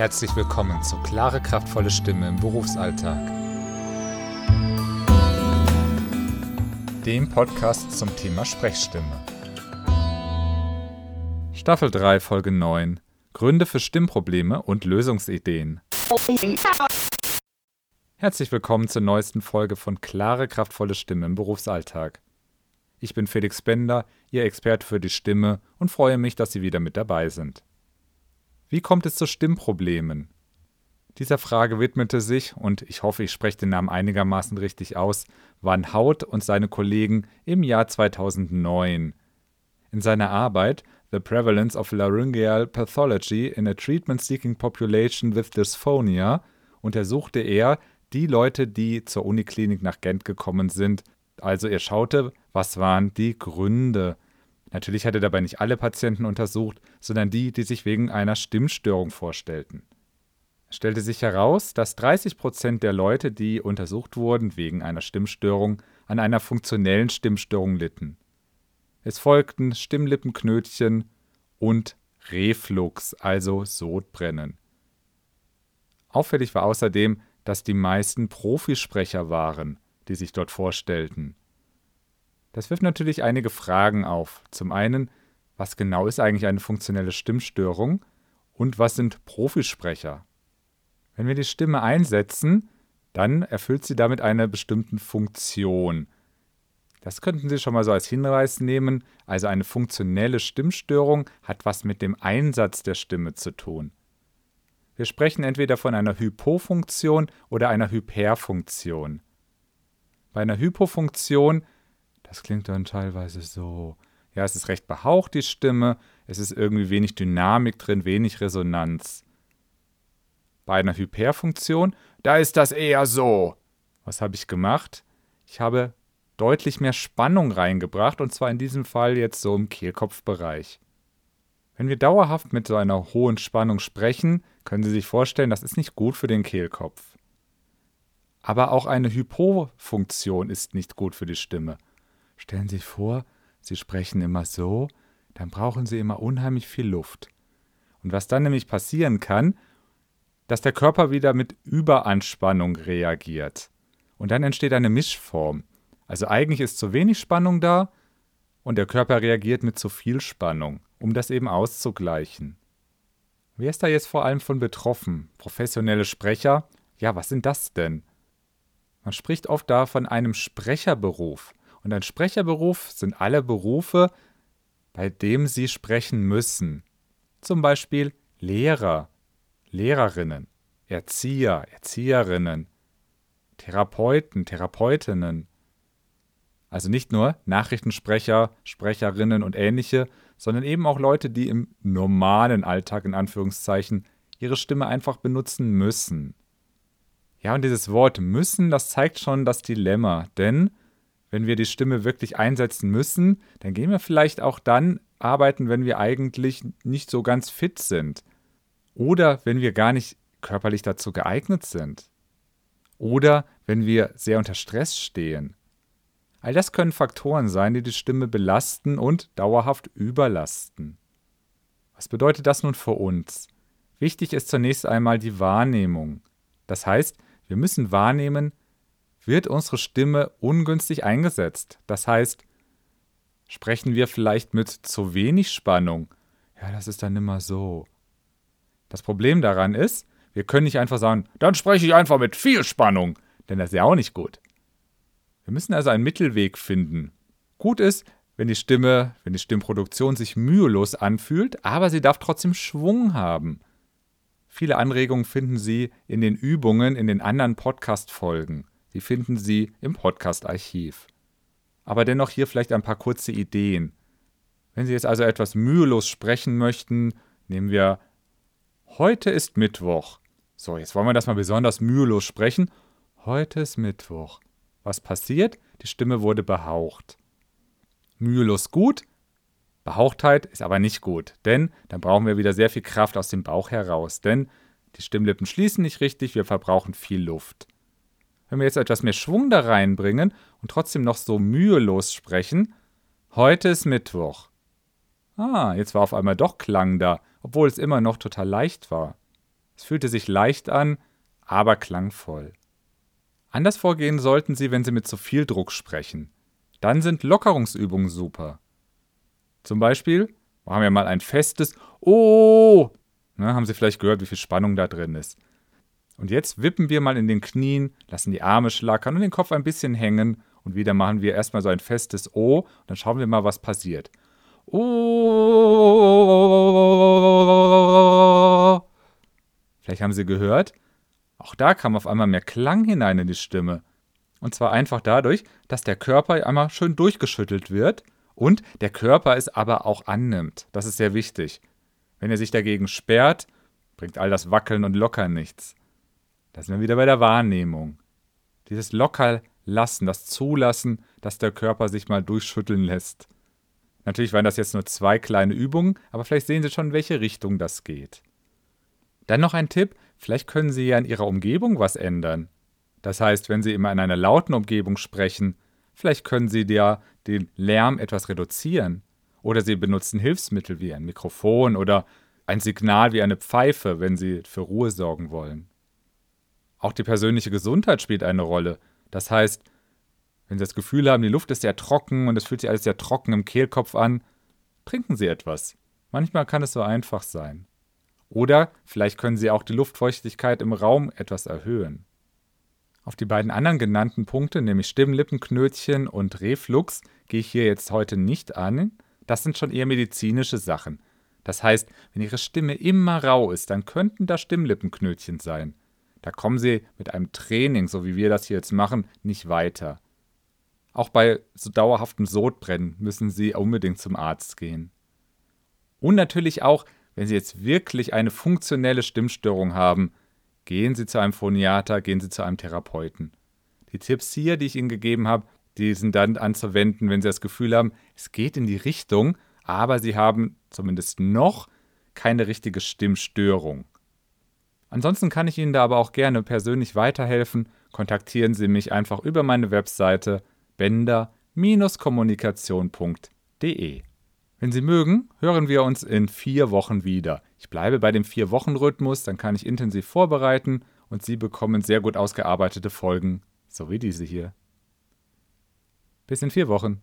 Herzlich willkommen zu Klare, kraftvolle Stimme im Berufsalltag. Dem Podcast zum Thema Sprechstimme. Staffel 3, Folge 9. Gründe für Stimmprobleme und Lösungsideen. Herzlich willkommen zur neuesten Folge von Klare, kraftvolle Stimme im Berufsalltag. Ich bin Felix Bender, Ihr Experte für die Stimme und freue mich, dass Sie wieder mit dabei sind. Wie kommt es zu Stimmproblemen? Dieser Frage widmete sich, und ich hoffe, ich spreche den Namen einigermaßen richtig aus, Van Hout und seine Kollegen im Jahr 2009. In seiner Arbeit The Prevalence of Laryngeal Pathology in a Treatment-Seeking Population with Dysphonia untersuchte er die Leute, die zur Uniklinik nach Gent gekommen sind. Also er schaute, was waren die Gründe. Natürlich hat er dabei nicht alle Patienten untersucht, sondern die, die sich wegen einer Stimmstörung vorstellten. Es stellte sich heraus, dass 30 Prozent der Leute, die untersucht wurden wegen einer Stimmstörung, an einer funktionellen Stimmstörung litten. Es folgten Stimmlippenknötchen und Reflux, also Sodbrennen. Auffällig war außerdem, dass die meisten Profisprecher waren, die sich dort vorstellten. Das wirft natürlich einige Fragen auf. Zum einen, was genau ist eigentlich eine funktionelle Stimmstörung und was sind Profisprecher? Wenn wir die Stimme einsetzen, dann erfüllt sie damit eine bestimmte Funktion. Das könnten Sie schon mal so als Hinweis nehmen. Also eine funktionelle Stimmstörung hat was mit dem Einsatz der Stimme zu tun. Wir sprechen entweder von einer Hypofunktion oder einer Hyperfunktion. Bei einer Hypofunktion, das klingt dann teilweise so, ja, es ist recht behaucht, die Stimme, es ist irgendwie wenig Dynamik drin, wenig Resonanz. Bei einer Hyperfunktion, da ist das eher so. Was habe ich gemacht? Ich habe deutlich mehr Spannung reingebracht und zwar in diesem Fall jetzt so im Kehlkopfbereich. Wenn wir dauerhaft mit so einer hohen Spannung sprechen, können Sie sich vorstellen, das ist nicht gut für den Kehlkopf. Aber auch eine Hypofunktion ist nicht gut für die Stimme. Stellen Sie sich vor, Sie sprechen immer so, dann brauchen Sie immer unheimlich viel Luft. Und was dann nämlich passieren kann, dass der Körper wieder mit Überanspannung reagiert. Und dann entsteht eine Mischform. Also eigentlich ist zu wenig Spannung da und der Körper reagiert mit zu viel Spannung um das eben auszugleichen. Wer ist da jetzt vor allem von betroffen? Professionelle Sprecher? Ja, was sind das denn? Man spricht oft da von einem Sprecherberuf. Und ein Sprecherberuf sind alle Berufe, bei dem sie sprechen müssen. Zum Beispiel Lehrer, Lehrerinnen, Erzieher, Erzieherinnen, Therapeuten, Therapeutinnen. Also nicht nur Nachrichtensprecher, Sprecherinnen und ähnliche, sondern eben auch Leute, die im normalen Alltag in Anführungszeichen ihre Stimme einfach benutzen müssen. Ja, und dieses Wort müssen, das zeigt schon das Dilemma, denn wenn wir die Stimme wirklich einsetzen müssen, dann gehen wir vielleicht auch dann arbeiten, wenn wir eigentlich nicht so ganz fit sind. Oder wenn wir gar nicht körperlich dazu geeignet sind. Oder wenn wir sehr unter Stress stehen. All das können Faktoren sein, die die Stimme belasten und dauerhaft überlasten. Was bedeutet das nun für uns? Wichtig ist zunächst einmal die Wahrnehmung. Das heißt, wir müssen wahrnehmen, wird unsere Stimme ungünstig eingesetzt. Das heißt, sprechen wir vielleicht mit zu wenig Spannung. Ja, das ist dann immer so. Das Problem daran ist, wir können nicht einfach sagen, dann spreche ich einfach mit viel Spannung, denn das ist ja auch nicht gut. Wir müssen also einen Mittelweg finden. Gut ist, wenn die Stimme, wenn die Stimmproduktion sich mühelos anfühlt, aber sie darf trotzdem Schwung haben. Viele Anregungen finden Sie in den Übungen in den anderen Podcast-Folgen. Die finden Sie im Podcast-Archiv. Aber dennoch hier vielleicht ein paar kurze Ideen. Wenn Sie jetzt also etwas mühelos sprechen möchten, nehmen wir Heute ist Mittwoch. So, jetzt wollen wir das mal besonders mühelos sprechen. Heute ist Mittwoch. Was passiert? Die Stimme wurde behaucht. Mühelos gut, Behauchtheit ist aber nicht gut, denn dann brauchen wir wieder sehr viel Kraft aus dem Bauch heraus, denn die Stimmlippen schließen nicht richtig, wir verbrauchen viel Luft. Wenn wir jetzt etwas mehr Schwung da reinbringen und trotzdem noch so mühelos sprechen, heute ist Mittwoch. Ah, jetzt war auf einmal doch Klang da, obwohl es immer noch total leicht war. Es fühlte sich leicht an, aber klangvoll. Anders vorgehen sollten Sie, wenn Sie mit zu viel Druck sprechen. Dann sind Lockerungsübungen super. Zum Beispiel machen wir mal ein festes Oh. Ne, haben Sie vielleicht gehört, wie viel Spannung da drin ist. Und jetzt wippen wir mal in den Knien, lassen die Arme schlackern und den Kopf ein bisschen hängen. Und wieder machen wir erstmal so ein festes O. Und dann schauen wir mal, was passiert. Oh. Vielleicht haben Sie gehört, auch da kam auf einmal mehr Klang hinein in die Stimme. Und zwar einfach dadurch, dass der Körper einmal schön durchgeschüttelt wird und der Körper es aber auch annimmt. Das ist sehr wichtig. Wenn er sich dagegen sperrt, bringt all das Wackeln und Lockern nichts. Da sind wir wieder bei der Wahrnehmung. Dieses Lockerlassen, das Zulassen, dass der Körper sich mal durchschütteln lässt. Natürlich waren das jetzt nur zwei kleine Übungen, aber vielleicht sehen Sie schon, in welche Richtung das geht. Dann noch ein Tipp, vielleicht können Sie ja in Ihrer Umgebung was ändern. Das heißt, wenn Sie immer in einer lauten Umgebung sprechen, vielleicht können Sie ja den Lärm etwas reduzieren. Oder Sie benutzen Hilfsmittel wie ein Mikrofon oder ein Signal wie eine Pfeife, wenn Sie für Ruhe sorgen wollen. Auch die persönliche Gesundheit spielt eine Rolle. Das heißt, wenn Sie das Gefühl haben, die Luft ist sehr trocken und es fühlt sich alles sehr trocken im Kehlkopf an, trinken Sie etwas. Manchmal kann es so einfach sein. Oder vielleicht können Sie auch die Luftfeuchtigkeit im Raum etwas erhöhen. Auf die beiden anderen genannten Punkte, nämlich Stimmlippenknötchen und Reflux, gehe ich hier jetzt heute nicht an. Das sind schon eher medizinische Sachen. Das heißt, wenn Ihre Stimme immer rau ist, dann könnten da Stimmlippenknötchen sein. Da kommen Sie mit einem Training, so wie wir das hier jetzt machen, nicht weiter. Auch bei so dauerhaftem Sodbrennen müssen Sie unbedingt zum Arzt gehen. Und natürlich auch, wenn Sie jetzt wirklich eine funktionelle Stimmstörung haben, gehen Sie zu einem Phoniater, gehen Sie zu einem Therapeuten. Die Tipps hier, die ich Ihnen gegeben habe, die sind dann anzuwenden, wenn Sie das Gefühl haben, es geht in die Richtung, aber Sie haben zumindest noch keine richtige Stimmstörung. Ansonsten kann ich Ihnen da aber auch gerne persönlich weiterhelfen. Kontaktieren Sie mich einfach über meine Webseite bender-kommunikation.de. Wenn Sie mögen, hören wir uns in vier Wochen wieder. Ich bleibe bei dem Vier-Wochen-Rhythmus, dann kann ich intensiv vorbereiten und Sie bekommen sehr gut ausgearbeitete Folgen, so wie diese hier. Bis in vier Wochen.